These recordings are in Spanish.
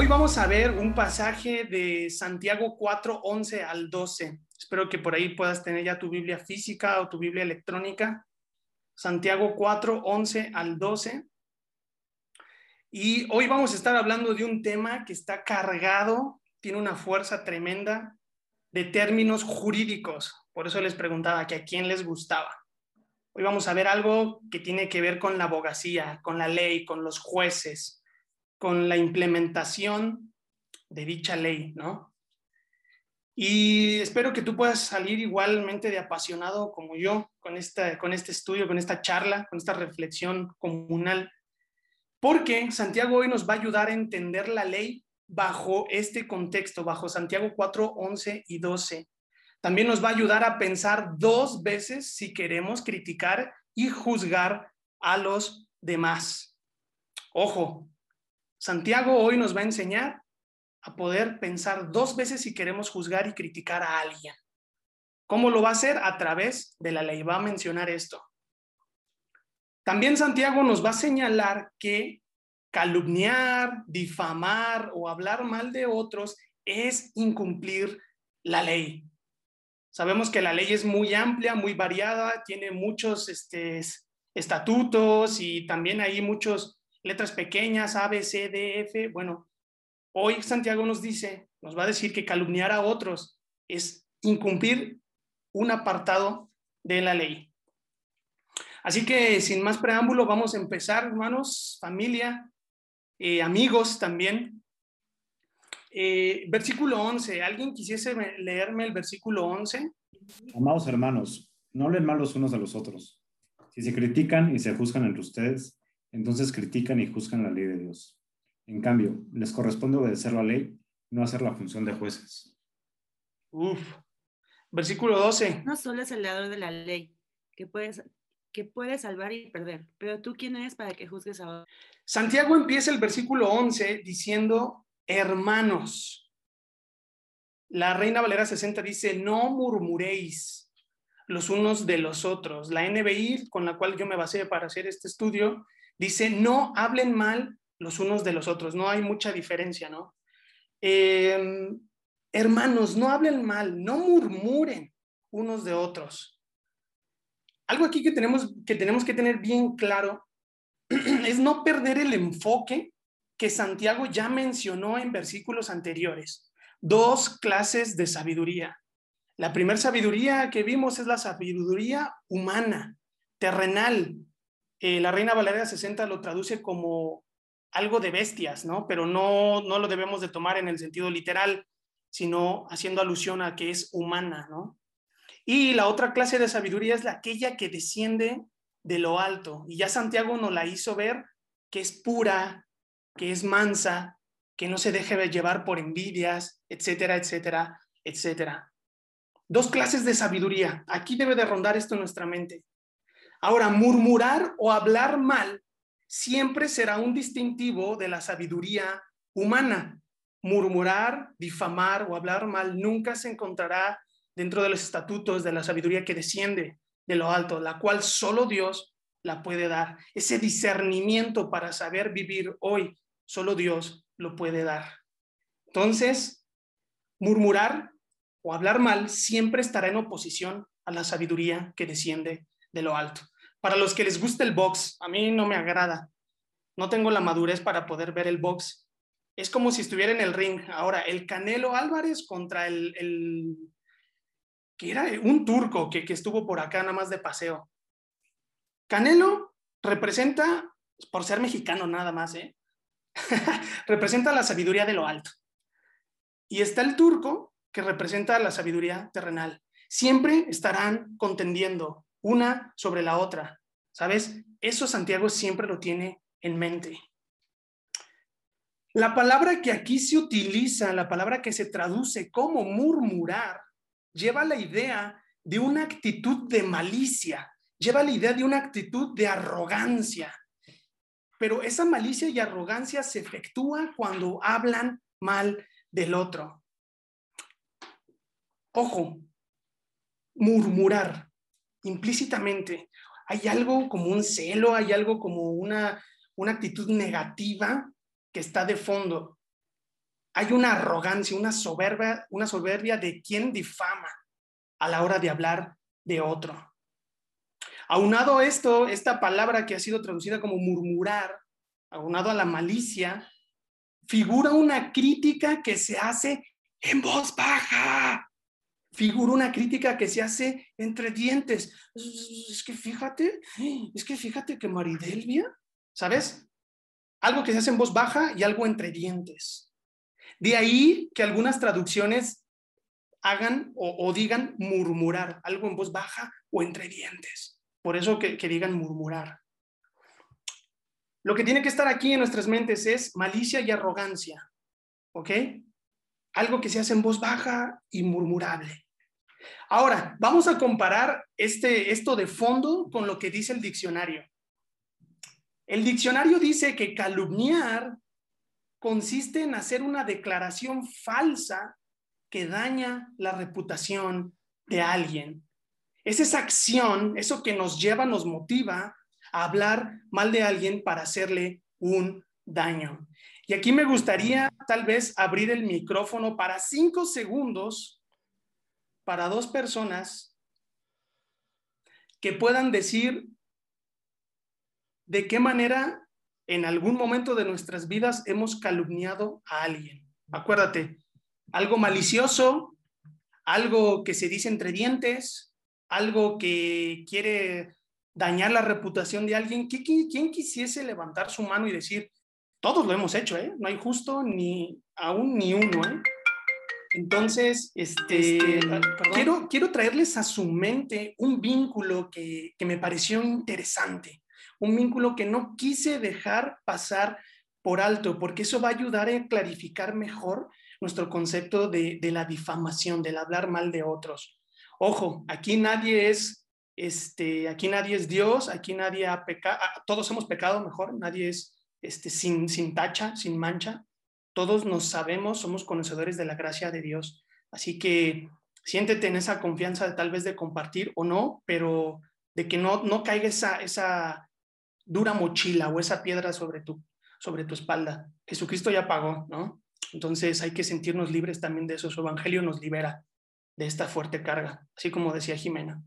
Hoy vamos a ver un pasaje de Santiago 4, 11 al 12. Espero que por ahí puedas tener ya tu Biblia física o tu Biblia electrónica. Santiago 4, 11 al 12. Y hoy vamos a estar hablando de un tema que está cargado, tiene una fuerza tremenda de términos jurídicos. Por eso les preguntaba que a quién les gustaba. Hoy vamos a ver algo que tiene que ver con la abogacía, con la ley, con los jueces, con la implementación de dicha ley, ¿no? Y espero que tú puedas salir igualmente de apasionado como yo con, esta, con este estudio, con esta charla, con esta reflexión comunal, porque Santiago hoy nos va a ayudar a entender la ley bajo este contexto, bajo Santiago 4, 11 y 12. También nos va a ayudar a pensar dos veces si queremos criticar y juzgar a los demás. Ojo, Santiago hoy nos va a enseñar a poder pensar dos veces si queremos juzgar y criticar a alguien. ¿Cómo lo va a hacer? A través de la ley. Va a mencionar esto. También Santiago nos va a señalar que calumniar, difamar o hablar mal de otros es incumplir la ley. Sabemos que la ley es muy amplia, muy variada, tiene muchos este, estatutos y también hay muchas letras pequeñas, A, B, C, D, F. Bueno, hoy Santiago nos dice, nos va a decir que calumniar a otros es incumplir un apartado de la ley. Así que sin más preámbulo, vamos a empezar, hermanos, familia, eh, amigos también. Eh, versículo 11, ¿alguien quisiese leerme el versículo 11? Amados hermanos, no hablen mal los unos a los otros. Si se critican y se juzgan entre ustedes, entonces critican y juzgan la ley de Dios. En cambio, les corresponde obedecer la ley, no hacer la función de jueces. Uf. Versículo 12. No solo es el dador de la ley, que puedes que puede salvar y perder, pero tú quién eres para que juzgues a otros. Santiago empieza el versículo 11 diciendo, hermanos. La Reina Valera 60 dice, no murmuréis los unos de los otros. La NBI, con la cual yo me basé para hacer este estudio, dice, no hablen mal los unos de los otros. No hay mucha diferencia, ¿no? Em, hermanos, no hablen mal, no murmuren unos de otros. Algo aquí que tenemos, que tenemos que tener bien claro es no perder el enfoque que Santiago ya mencionó en versículos anteriores. Dos clases de sabiduría. La primera sabiduría que vimos es la sabiduría humana, terrenal. Eh, la Reina Valeria 60 lo traduce como algo de bestias, ¿no? Pero no, no lo debemos de tomar en el sentido literal, sino haciendo alusión a que es humana, ¿no? Y la otra clase de sabiduría es la aquella que desciende de lo alto. Y ya Santiago nos la hizo ver que es pura, que es mansa, que no se deje llevar por envidias, etcétera, etcétera, etcétera. Dos clases de sabiduría. Aquí debe de rondar esto nuestra mente. Ahora, murmurar o hablar mal siempre será un distintivo de la sabiduría humana. Murmurar, difamar o hablar mal nunca se encontrará dentro de los estatutos de la sabiduría que desciende de lo alto, la cual solo Dios la puede dar. Ese discernimiento para saber vivir hoy, solo Dios lo puede dar. Entonces, murmurar o hablar mal siempre estará en oposición a la sabiduría que desciende de lo alto. Para los que les gusta el box, a mí no me agrada. No tengo la madurez para poder ver el box. Es como si estuviera en el ring. Ahora, el Canelo Álvarez contra el, el que era un turco que, estuvo por acá nada más de paseo. Canelo representa, por ser mexicano nada más, ¿eh? representa la sabiduría de lo alto. Y está el turco que representa la sabiduría terrenal. Siempre estarán contendiendo una sobre la otra. ¿Sabes? Eso Santiago siempre lo tiene en mente. La palabra que aquí se utiliza, la palabra que se traduce como murmurar, lleva la idea de una actitud de malicia, lleva la idea de una actitud de arrogancia. Pero esa malicia y arrogancia se efectúa cuando hablan mal del otro. Ojo, murmurar implícitamente. Hay algo como un celo, hay algo como una, una actitud negativa que está de fondo. hay una arrogancia, una soberbia, una soberbia de quien difama a la hora de hablar de otro. Aunado esto, esta palabra que ha sido traducida como murmurar, aunado a la malicia, figura una crítica que se hace en voz baja. Figura una crítica que se hace entre dientes. Es que fíjate, es que fíjate que Maridelvia, ¿sabes? Algo que se hace en voz baja y algo entre dientes. De ahí que algunas traducciones hagan o, digan murmurar, algo en voz baja o entre dientes. Por eso que, que digan murmurar. Lo que tiene que estar aquí en nuestras mentes es malicia y arrogancia. ¿Ok? Algo que se hace en voz baja y murmurable. Ahora, vamos a comparar este, esto de fondo con lo que dice el diccionario. El diccionario dice que calumniar consiste en hacer una declaración falsa que daña la reputación de alguien. Es esa acción, eso que nos lleva, nos motiva a hablar mal de alguien para hacerle un daño. Y aquí me gustaría tal vez abrir el micrófono para cinco segundos para dos personas que puedan decir de qué manera en algún momento de nuestras vidas hemos calumniado a alguien. Acuérdate, algo malicioso, algo que se dice entre dientes, algo que quiere dañar la reputación de alguien. ¿Quién quisiese levantar su mano y decir, todos lo hemos hecho, ¿eh? No hay justo ni aún ni uno, ¿eh? Entonces, este, este quiero, quiero traerles a su mente un vínculo que, que me pareció interesante un vínculo que no quise dejar pasar por alto, porque eso va a ayudar a clarificar mejor nuestro concepto de, la difamación, del hablar mal de otros. Ojo, aquí nadie es, este, aquí nadie es Dios, aquí nadie ha pecado, ah, todos hemos pecado mejor, nadie es este, sin, sin tacha, sin mancha, todos nos sabemos, somos conocedores de la gracia de Dios. Así que siéntete en esa confianza de, tal vez de compartir o no, pero de que no, no caiga esa, esa, dura mochila o esa piedra sobre tu, sobre tu espalda. Jesucristo ya pagó, ¿no? Entonces hay que sentirnos libres también de eso. Su evangelio nos libera de esta fuerte carga, así como decía Jimena.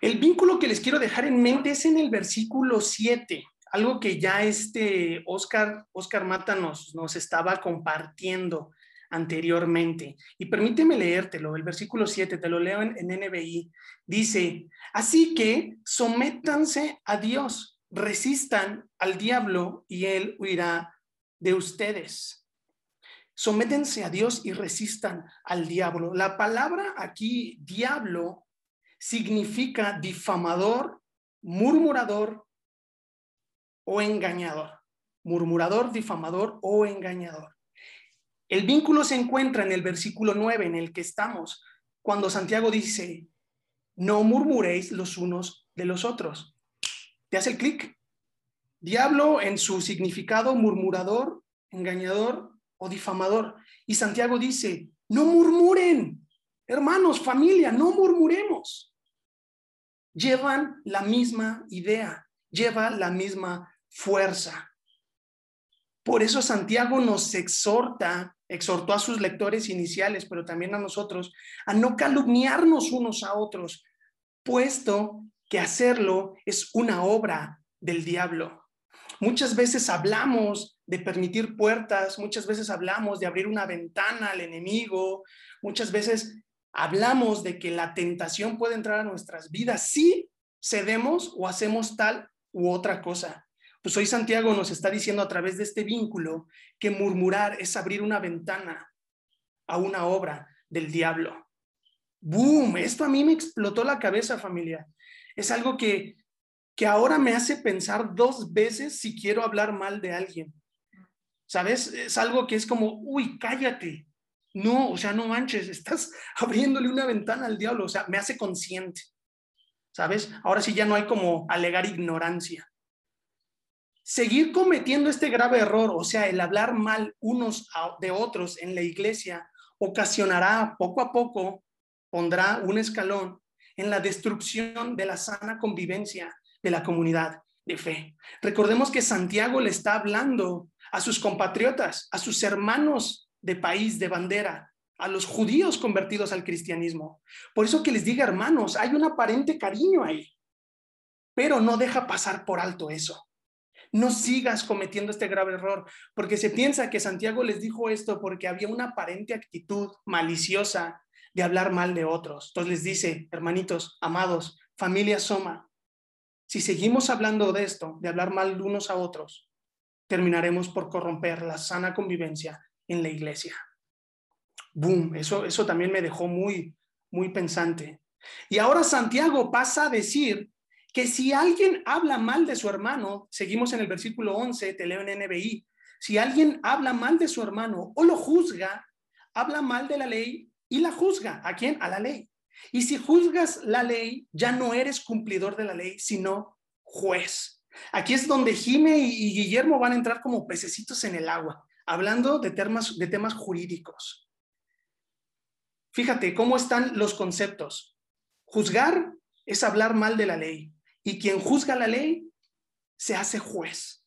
El vínculo que les quiero dejar en mente es en el versículo 7, algo que ya este Oscar, Oscar Mata nos, nos estaba compartiendo anteriormente. Y permíteme leértelo, el versículo 7, te lo leo en, en NBI. Dice, así que sométanse a Dios resistan al diablo y él huirá de ustedes. Sométense a Dios y resistan al diablo. La palabra aquí, diablo, significa difamador, murmurador o engañador. Murmurador, difamador o engañador. El vínculo se encuentra en el versículo 9 en el que estamos, cuando Santiago dice, no murmuréis los unos de los otros te hace el clic. Diablo en su significado murmurador, engañador o difamador. Y Santiago dice, no murmuren, hermanos, familia, no murmuremos. Llevan la misma idea, lleva la misma fuerza. Por eso Santiago nos exhorta, exhortó a sus lectores iniciales, pero también a nosotros, a no calumniarnos unos a otros, puesto que hacerlo es una obra del diablo. Muchas veces hablamos de permitir puertas, muchas veces hablamos de abrir una ventana al enemigo, muchas veces hablamos de que la tentación puede entrar a nuestras vidas si cedemos o hacemos tal u otra cosa. Pues hoy Santiago nos está diciendo a través de este vínculo que murmurar es abrir una ventana a una obra del diablo. ¡Boom! Esto a mí me explotó la cabeza, familia es algo que, que ahora me hace pensar dos veces si quiero hablar mal de alguien. ¿Sabes? Es algo que es como, uy, cállate. No, o sea, no manches, estás abriéndole una ventana al diablo, o sea, me hace consciente. ¿Sabes? Ahora sí ya no hay como alegar ignorancia. Seguir cometiendo este grave error, o sea, el hablar mal unos de otros en la iglesia, ocasionará poco a poco, pondrá un escalón en la destrucción de la sana convivencia de la comunidad de fe. Recordemos que Santiago le está hablando a sus compatriotas, a sus hermanos de país, de bandera, a los judíos convertidos al cristianismo. Por eso que les diga, hermanos, hay un aparente cariño ahí, pero no deja pasar por alto eso. No sigas cometiendo este grave error, porque se piensa que Santiago les dijo esto porque había una aparente actitud maliciosa de hablar mal de otros. Entonces les dice, hermanitos, amados, familia Soma, si seguimos hablando de esto, de hablar mal de unos a otros, terminaremos por corromper la sana convivencia en la iglesia. Boom, eso, eso también me dejó muy, muy pensante. Y ahora Santiago pasa a decir que si alguien habla mal de su hermano, seguimos en el versículo 11, te leo en NBI, si alguien habla mal de su hermano o lo juzga, habla mal de la ley y la juzga. ¿A quién? A la ley. Y si juzgas la ley, ya no eres cumplidor de la ley, sino juez. Aquí es donde Jime y Guillermo van a entrar como pececitos en el agua, hablando de temas, de temas jurídicos. Fíjate cómo están los conceptos. Juzgar es hablar mal de la ley y quien juzga la ley se hace juez.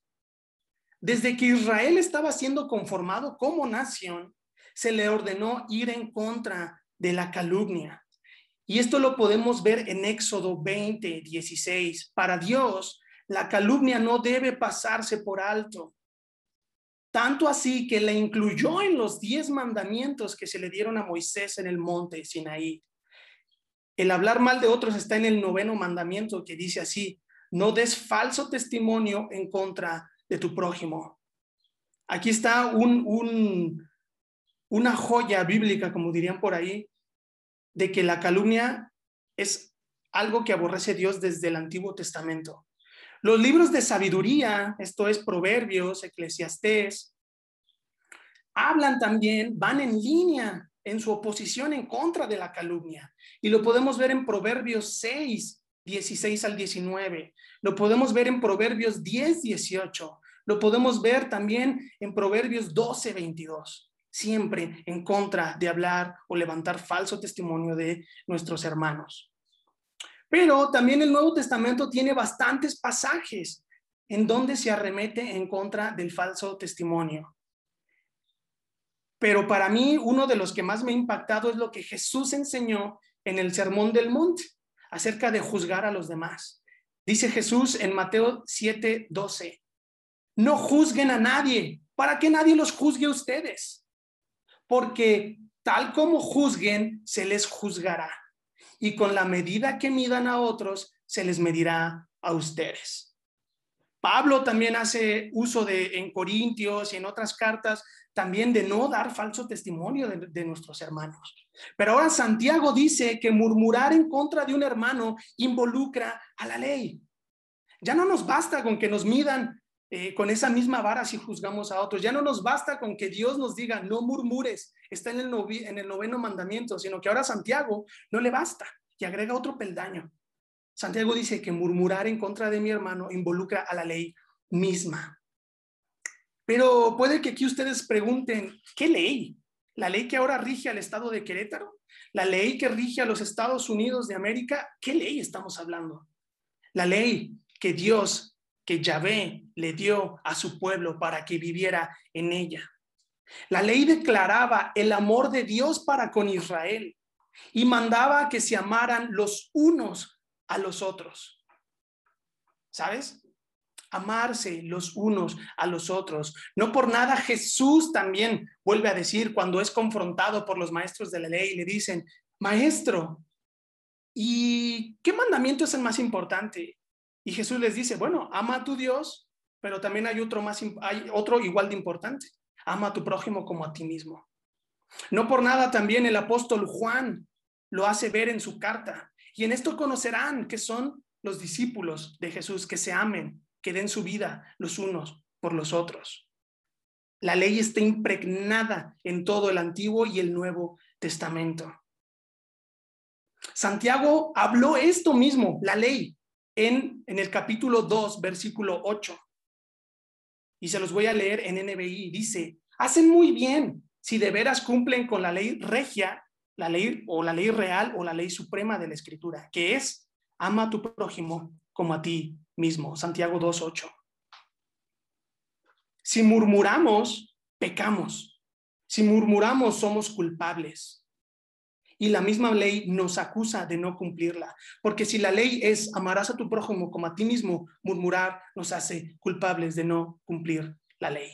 Desde que Israel estaba siendo conformado como nación, se le ordenó ir en contra de la calumnia, y esto lo podemos ver en Éxodo 20, 16. Para Dios, la calumnia no debe pasarse por alto. Tanto así que la incluyó en los diez mandamientos que se le dieron a Moisés en el monte Sinaí. El hablar mal de otros está en el noveno mandamiento que dice así, no des falso testimonio en contra de tu prójimo. Aquí está un, un, una joya bíblica, como dirían por ahí, de que la calumnia es algo que aborrece Dios desde el Antiguo Testamento. Los libros de sabiduría, esto es Proverbios, Eclesiastés, hablan también, van en línea en su oposición en contra de la calumnia. Y lo podemos ver en Proverbios 6, 16 al 19. Lo podemos ver en Proverbios 10, 18. Lo podemos ver también en Proverbios 12, 22 siempre en contra de hablar o levantar falso testimonio de nuestros hermanos. Pero también el Nuevo Testamento tiene bastantes pasajes en donde se arremete en contra del falso testimonio. Pero para mí uno de los que más me ha impactado es lo que Jesús enseñó en el Sermón del Monte acerca de juzgar a los demás. Dice Jesús en Mateo 7, 12, no juzguen a nadie para que nadie los juzgue a ustedes porque tal como juzguen, se les juzgará. Y con la medida que midan a otros, se les medirá a ustedes. Pablo también hace uso de en Corintios y en otras cartas también de no dar falso testimonio de, nuestros hermanos. Pero ahora Santiago dice que murmurar en contra de un hermano involucra a la ley. Ya no nos basta con que nos midan eh, con esa misma vara si juzgamos a otros. Ya no nos basta con que Dios nos diga, no murmures, está en el, en el noveno mandamiento, sino que ahora Santiago no le basta y agrega otro peldaño. Santiago dice que murmurar en contra de mi hermano involucra a la ley misma. Pero puede que aquí ustedes pregunten, ¿qué ley? ¿La ley que ahora rige al estado de Querétaro? ¿La ley que rige a los Estados Unidos de América? ¿Qué ley estamos hablando? La ley que Dios que Yahvé le dio a su pueblo para que viviera en ella. La ley declaraba el amor de Dios para con Israel y mandaba que se amaran los unos a los otros. ¿Sabes? Amarse los unos a los otros. No por nada Jesús también vuelve a decir cuando es confrontado por los maestros de la ley, le dicen, maestro, ¿y qué mandamiento es el más importante? Y Jesús les dice, bueno, ama a tu Dios, pero también hay otro, más, hay otro igual de importante. Ama a tu prójimo como a ti mismo. No por nada también el apóstol Juan lo hace ver en su carta. Y en esto conocerán que son los discípulos de Jesús, que se amen, que den su vida los unos por los otros. La ley está impregnada en todo el Antiguo y el Nuevo Testamento. Santiago habló esto mismo, la ley, en, el capítulo 2, versículo 8. Y se los voy a leer en NBI. Dice, hacen muy bien si de veras cumplen con la ley regia, la ley o la ley real o la ley suprema de la escritura, que es ama a tu prójimo como a ti mismo. Santiago 2.8. Si murmuramos, pecamos. Si murmuramos, somos culpables. Y la misma ley nos acusa de no cumplirla. Porque si la ley es amarás a tu prójimo como a ti mismo, murmurar nos hace culpables de no cumplir la ley.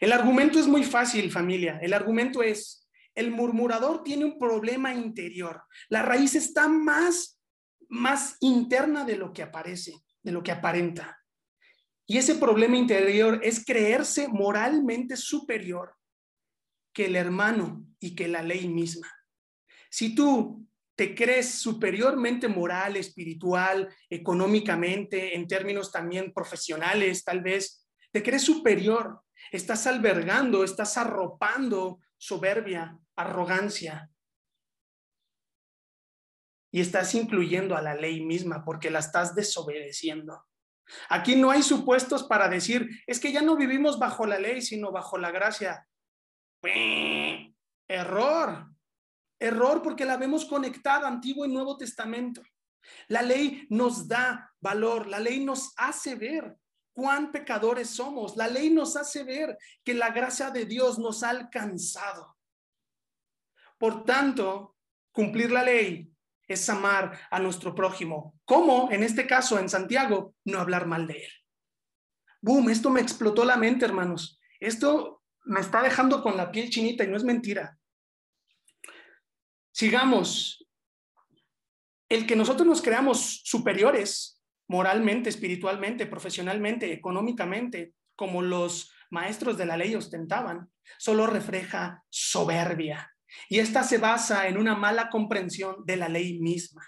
El argumento es muy fácil, familia. El argumento es, el murmurador tiene un problema interior. La raíz está más, más interna de lo que aparece, de lo que aparenta. Y ese problema interior es creerse moralmente superior que el hermano y que la ley misma. Si tú te crees superiormente moral, espiritual, económicamente, en términos también profesionales, tal vez, te crees superior, estás albergando, estás arropando soberbia, arrogancia. Y estás incluyendo a la ley misma porque la estás desobedeciendo. Aquí no hay supuestos para decir, es que ya no vivimos bajo la ley, sino bajo la gracia. Error. Error porque la vemos conectada, Antiguo y Nuevo Testamento. La ley nos da valor, la ley nos hace ver cuán pecadores somos, la ley nos hace ver que la gracia de Dios nos ha alcanzado. Por tanto, cumplir la ley es amar a nuestro prójimo. ¿Cómo? En este caso, en Santiago, no hablar mal de él. Boom, esto me explotó la mente, hermanos. Esto me está dejando con la piel chinita y no es mentira. Sigamos. El que nosotros nos creamos superiores moralmente, espiritualmente, profesionalmente, económicamente, como los maestros de la ley ostentaban, solo refleja soberbia. Y esta se basa en una mala comprensión de la ley misma.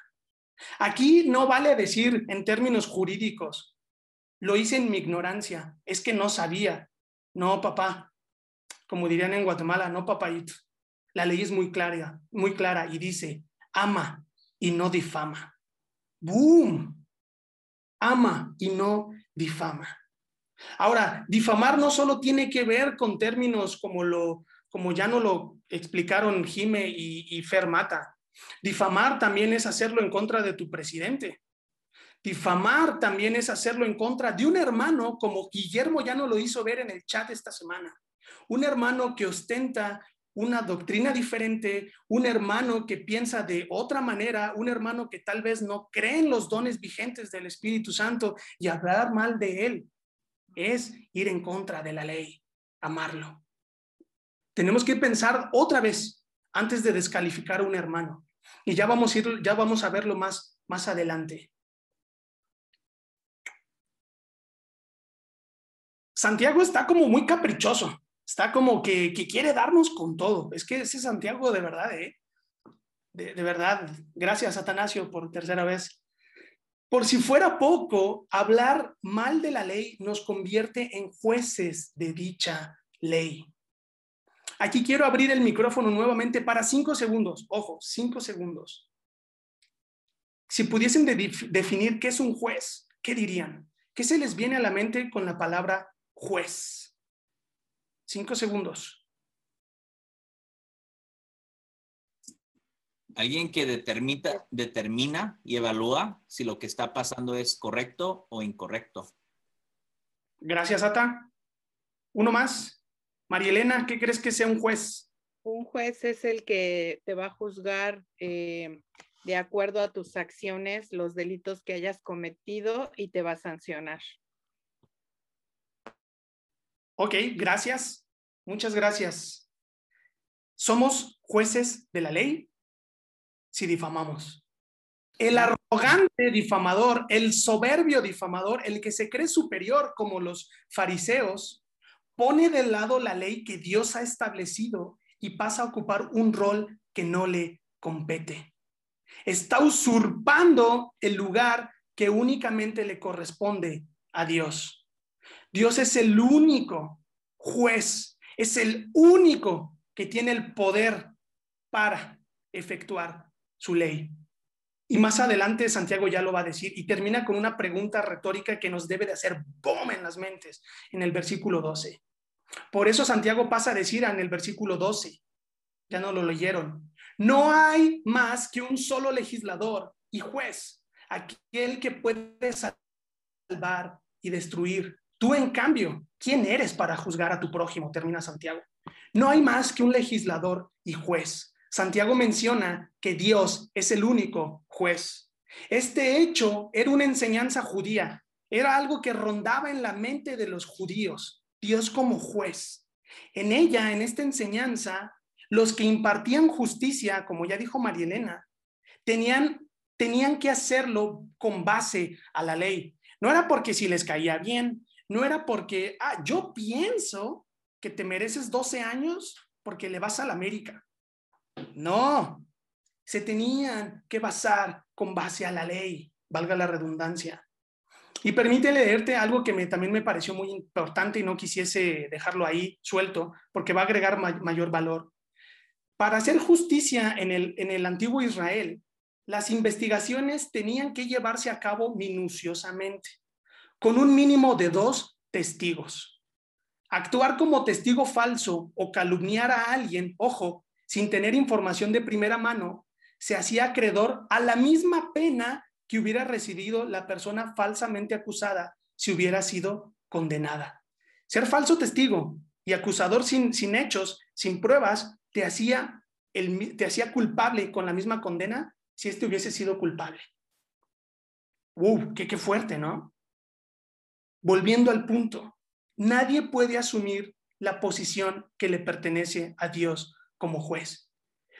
Aquí no vale decir en términos jurídicos, lo hice en mi ignorancia, es que no sabía. No, papá, como dirían en Guatemala, no papayito. La ley es muy clara, muy clara y dice, ama y no difama. ¡Boom! Ama y no difama. Ahora, difamar no solo tiene que ver con términos como lo como ya no lo explicaron Jime y, y Fermata. Difamar también es hacerlo en contra de tu presidente. Difamar también es hacerlo en contra de un hermano, como Guillermo ya no lo hizo ver en el chat esta semana un hermano que ostenta una doctrina diferente, un hermano que piensa de otra manera, un hermano que tal vez no cree en los dones vigentes del Espíritu Santo y hablar mal de él es ir en contra de la ley, amarlo. Tenemos que pensar otra vez antes de descalificar a un hermano. Y ya vamos a, ir, ya vamos a verlo más, adelante. Santiago está como muy caprichoso. Está como que, quiere darnos con todo. Es que ese Santiago de verdad, ¿eh? De, de verdad. Gracias, Atanasio, por tercera vez. Por si fuera poco, hablar mal de la ley nos convierte en jueces de dicha ley. Aquí quiero abrir el micrófono nuevamente para cinco segundos. Ojo, cinco segundos. Si pudiesen definir qué es un juez, ¿qué dirían? ¿Qué se les viene a la mente con la palabra juez? Cinco segundos. Alguien que determina, determina y evalúa si lo que está pasando es correcto o incorrecto. Gracias, Ata. Uno más. María Elena, ¿qué crees que sea un juez? Un juez es el que te va a juzgar eh, de acuerdo a tus acciones, los delitos que hayas cometido y te va a sancionar. Ok, gracias. Muchas gracias. ¿Somos jueces de la ley? Si difamamos. El arrogante difamador, el soberbio difamador, el que se cree superior como los fariseos, pone de lado la ley que Dios ha establecido y pasa a ocupar un rol que no le compete. Está usurpando el lugar que únicamente le corresponde a Dios. Dios es el único juez, es el único que tiene el poder para efectuar su ley. Y más adelante Santiago ya lo va a decir y termina con una pregunta retórica que nos debe de hacer boom en las mentes en el versículo 12. Por eso Santiago pasa a decir en el versículo 12, ya no lo leyeron, no hay más que un solo legislador y juez, aquel que puede salvar y destruir Tú, en cambio, ¿quién eres para juzgar a tu prójimo? Termina Santiago. No hay más que un legislador y juez. Santiago menciona que Dios es el único juez. Este hecho era una enseñanza judía, era algo que rondaba en la mente de los judíos, Dios como juez. En ella, en esta enseñanza, los que impartían justicia, como ya dijo María Elena, tenían, tenían que hacerlo con base a la ley. No era porque si les caía bien, no era porque, ah, yo pienso que te mereces 12 años porque le vas a la América. No, se tenían que basar con base a la ley, valga la redundancia. Y permite leerte algo que me, también me pareció muy importante y no quisiese dejarlo ahí suelto, porque va a agregar mayor valor. Para hacer justicia en el, en el antiguo Israel, las investigaciones tenían que llevarse a cabo minuciosamente, con un mínimo de dos testigos. Actuar como testigo falso o calumniar a alguien, ojo, sin tener información de primera mano, se hacía acreedor a la misma pena que hubiera recibido la persona falsamente acusada si hubiera sido condenada. Ser falso testigo y acusador sin, sin hechos, sin pruebas, te hacía, el, te hacía culpable con la misma condena si éste hubiese sido culpable. ¡Uh! Qué, qué fuerte, ¿no? Volviendo al punto, nadie puede asumir la posición que le pertenece a Dios como juez.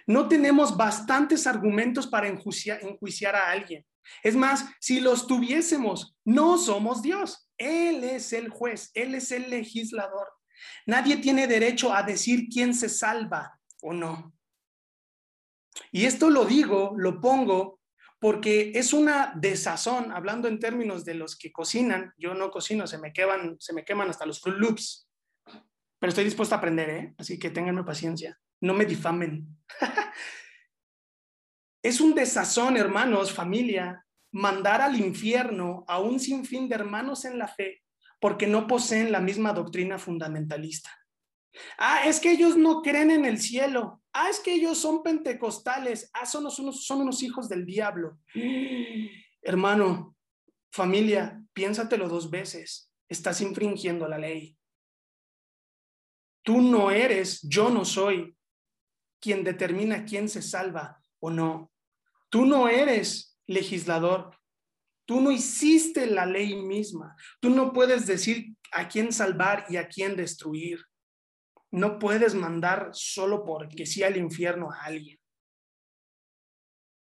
No tenemos bastantes argumentos para enjuiciar a alguien. Es más, si los tuviésemos, no somos Dios. Él es el juez, Él es el legislador. Nadie tiene derecho a decir quién se salva o no. Y esto lo digo, lo pongo, porque es una desazón, hablando en términos de los que cocinan. Yo no cocino, se me queman, se me queman hasta los Fruit Loops. Pero estoy dispuesto a aprender, ¿eh? Así que ténganme paciencia. No me difamen. Es un desazón, hermanos, familia, mandar al infierno a un sinfín de hermanos en la fe porque no poseen la misma doctrina fundamentalista. Ah, es que ellos no creen en el cielo. Ah, es que ellos son pentecostales. Ah, son unos, son unos hijos del diablo. Hermano, familia, piénsatelo dos veces. Estás infringiendo la ley. Tú no eres, yo no soy quien determina quién se salva o no. Tú no eres legislador. Tú no hiciste la ley misma. Tú no puedes decir a quién salvar y a quién destruir. No puedes mandar solo porque sí al infierno a alguien.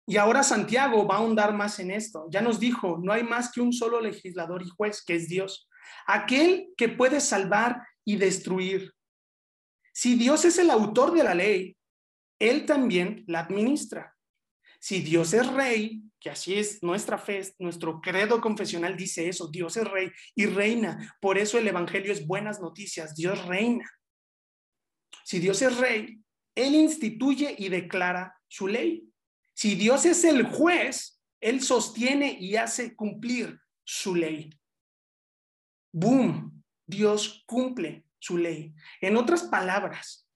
Y ahora Santiago va a ahondar más en esto. Ya nos dijo, no hay más que un solo legislador y juez, que es Dios. Aquel que puede salvar y destruir. Si Dios es el autor de la ley, Él también la administra. Si Dios es rey, que así es nuestra fe, nuestro credo confesional dice eso, Dios es rey y reina. Por eso el Evangelio es buenas noticias, Dios reina. Si Dios es rey, Él instituye y declara su ley. Si Dios es el juez, Él sostiene y hace cumplir su ley. Boom, Dios cumple su ley. En otras palabras,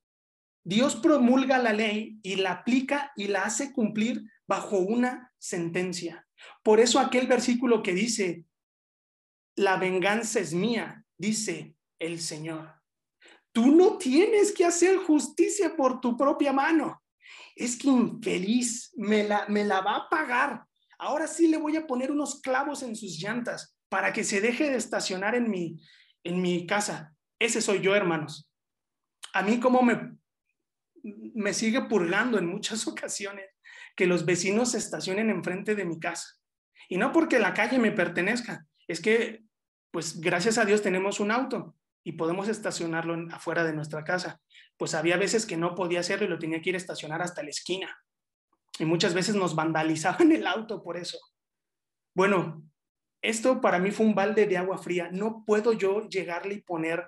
Dios promulga la ley y la aplica y la hace cumplir bajo una sentencia. Por eso aquel versículo que dice, la venganza es mía, dice el Señor. Tú no tienes que hacer justicia por tu propia mano. Es que infeliz me la, me la va a pagar. Ahora sí le voy a poner unos clavos en sus llantas para que se deje de estacionar en mi, en mi casa. Ese soy yo, hermanos. A mí como me, me sigue purgando en muchas ocasiones que los vecinos se estacionen enfrente de mi casa. Y no porque la calle me pertenezca, es que, pues gracias a Dios tenemos un auto y podemos estacionarlo afuera de nuestra casa. Pues había veces que no podía hacerlo y lo tenía que ir a estacionar hasta la esquina. Y muchas veces nos vandalizaban el auto por eso. Bueno, esto para mí fue un balde de agua fría. No puedo yo llegarle y poner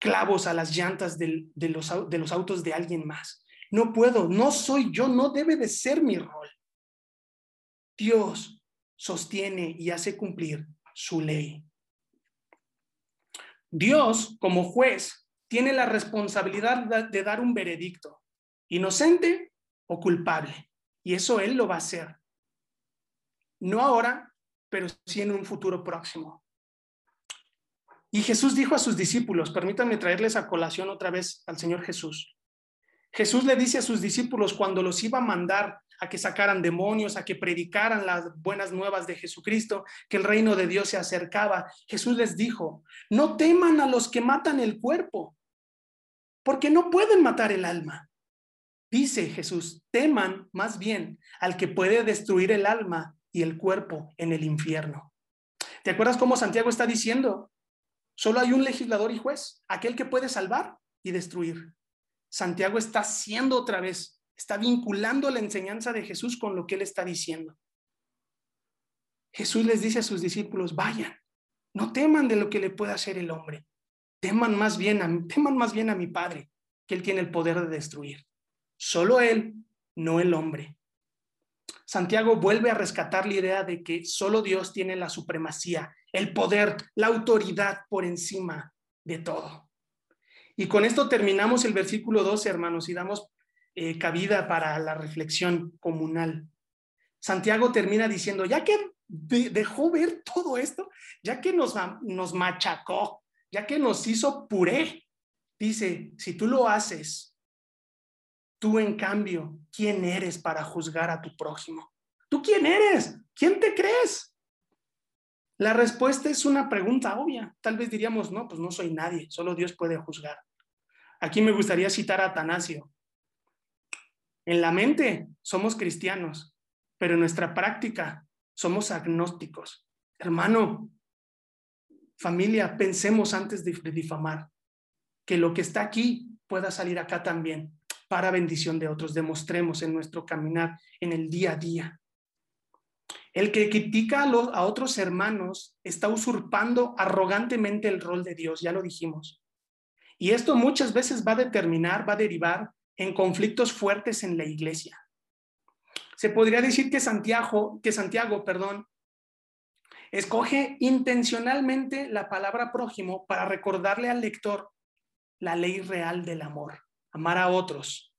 clavos a las llantas de, los, de los autos de alguien más. No puedo, no soy yo, no debe de ser mi rol. Dios sostiene y hace cumplir su ley. Dios, como juez, tiene la responsabilidad de dar un veredicto, inocente o culpable. Y eso Él lo va a hacer. No ahora, pero sí en un futuro próximo. Y Jesús dijo a sus discípulos, permítanme traerles a colación otra vez al Señor Jesús. Jesús le dice a sus discípulos cuando los iba a mandar a que sacaran demonios, a que predicaran las buenas nuevas de Jesucristo, que el reino de Dios se acercaba. Jesús les dijo, no teman a los que matan el cuerpo, porque no pueden matar el alma. Dice Jesús, teman más bien al que puede destruir el alma y el cuerpo en el infierno. ¿Te acuerdas cómo Santiago está diciendo? Solo hay un legislador y juez, aquel que puede salvar y destruir. Santiago está haciendo otra vez Está vinculando la enseñanza de Jesús con lo que él está diciendo. Jesús les dice a sus discípulos, vayan, no teman de lo que le pueda hacer el hombre. Teman más bien a, teman más bien a mi Padre, que él tiene el poder de destruir. Solo él, no el hombre. Santiago vuelve a rescatar la idea de que solo Dios tiene la supremacía, el poder, la autoridad por encima de todo. Y con esto terminamos el versículo 12, hermanos, y damos eh, cabida para la reflexión comunal. Santiago termina diciendo, ya que dejó ver todo esto, ya que nos, nos machacó, ya que nos hizo puré, dice, si tú lo haces, tú en cambio, ¿quién eres para juzgar a tu prójimo? ¿Tú quién eres? ¿Quién te crees? La respuesta es una pregunta obvia. Tal vez diríamos, no, pues no soy nadie, solo Dios puede juzgar. Aquí me gustaría citar a Atanasio. En la mente somos cristianos, pero en nuestra práctica somos agnósticos. Hermano, familia, pensemos antes de difamar, que lo que está aquí pueda salir acá también para bendición de otros. Demostremos en nuestro caminar, en el día a día. El que critica a, a otros hermanos está usurpando arrogantemente el rol de Dios, ya lo dijimos. Y esto muchas veces va a determinar, va a derivar en conflictos fuertes en la iglesia. Se podría decir que Santiago, que Santiago, perdón, escoge intencionalmente la palabra prójimo para recordarle al lector la ley real del amor, amar a otros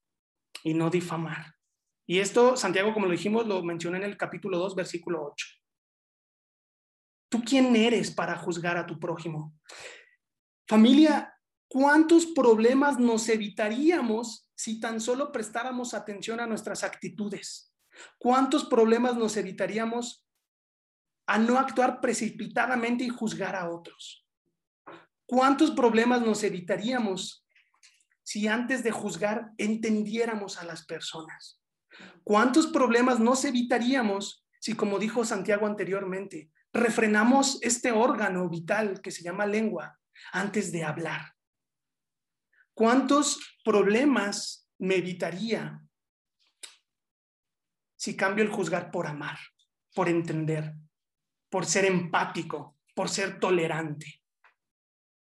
y no difamar. Y esto Santiago, como lo dijimos, lo mencioné en el capítulo 2, versículo 8. ¿Tú quién eres para juzgar a tu prójimo? Familia, ¿cuántos problemas nos evitaríamos si tan solo prestáramos atención a nuestras actitudes? ¿Cuántos problemas nos evitaríamos a no actuar precipitadamente y juzgar a otros? ¿Cuántos problemas nos evitaríamos si antes de juzgar entendiéramos a las personas? ¿Cuántos problemas nos evitaríamos si, como dijo Santiago anteriormente, refrenamos este órgano vital que se llama lengua antes de hablar? ¿Cuántos problemas me evitaría si cambio el juzgar por amar, por entender, por ser empático, por ser tolerante?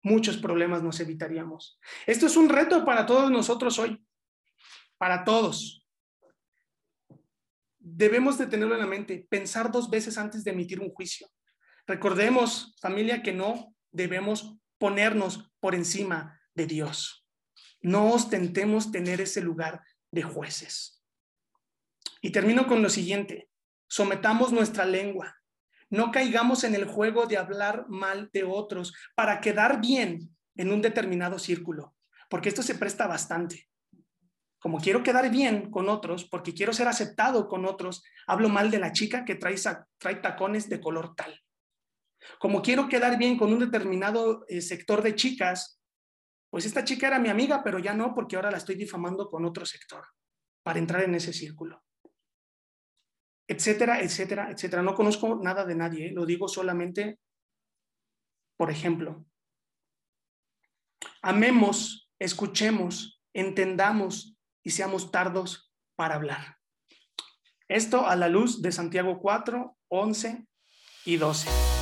Muchos problemas nos evitaríamos. Esto es un reto para todos nosotros hoy, para todos. Debemos de tenerlo en la mente, pensar dos veces antes de emitir un juicio. Recordemos, familia, que no debemos ponernos por encima de Dios. No ostentemos tener ese lugar de jueces. Y termino con lo siguiente. Sometamos nuestra lengua. No caigamos en el juego de hablar mal de otros para quedar bien en un determinado círculo, porque esto se presta bastante. Como quiero quedar bien con otros, porque quiero ser aceptado con otros, hablo mal de la chica que trae, tacones de color tal. Como quiero quedar bien con un determinado eh, sector de chicas, pues esta chica era mi amiga, pero ya no, porque ahora la estoy difamando con otro sector para entrar en ese círculo. Etcétera, etcétera, etcétera. No conozco nada de nadie, ¿eh? lo digo solamente por ejemplo. Amemos, escuchemos, entendamos y seamos tardos para hablar. Esto a la luz de Santiago 4, 11 y 12.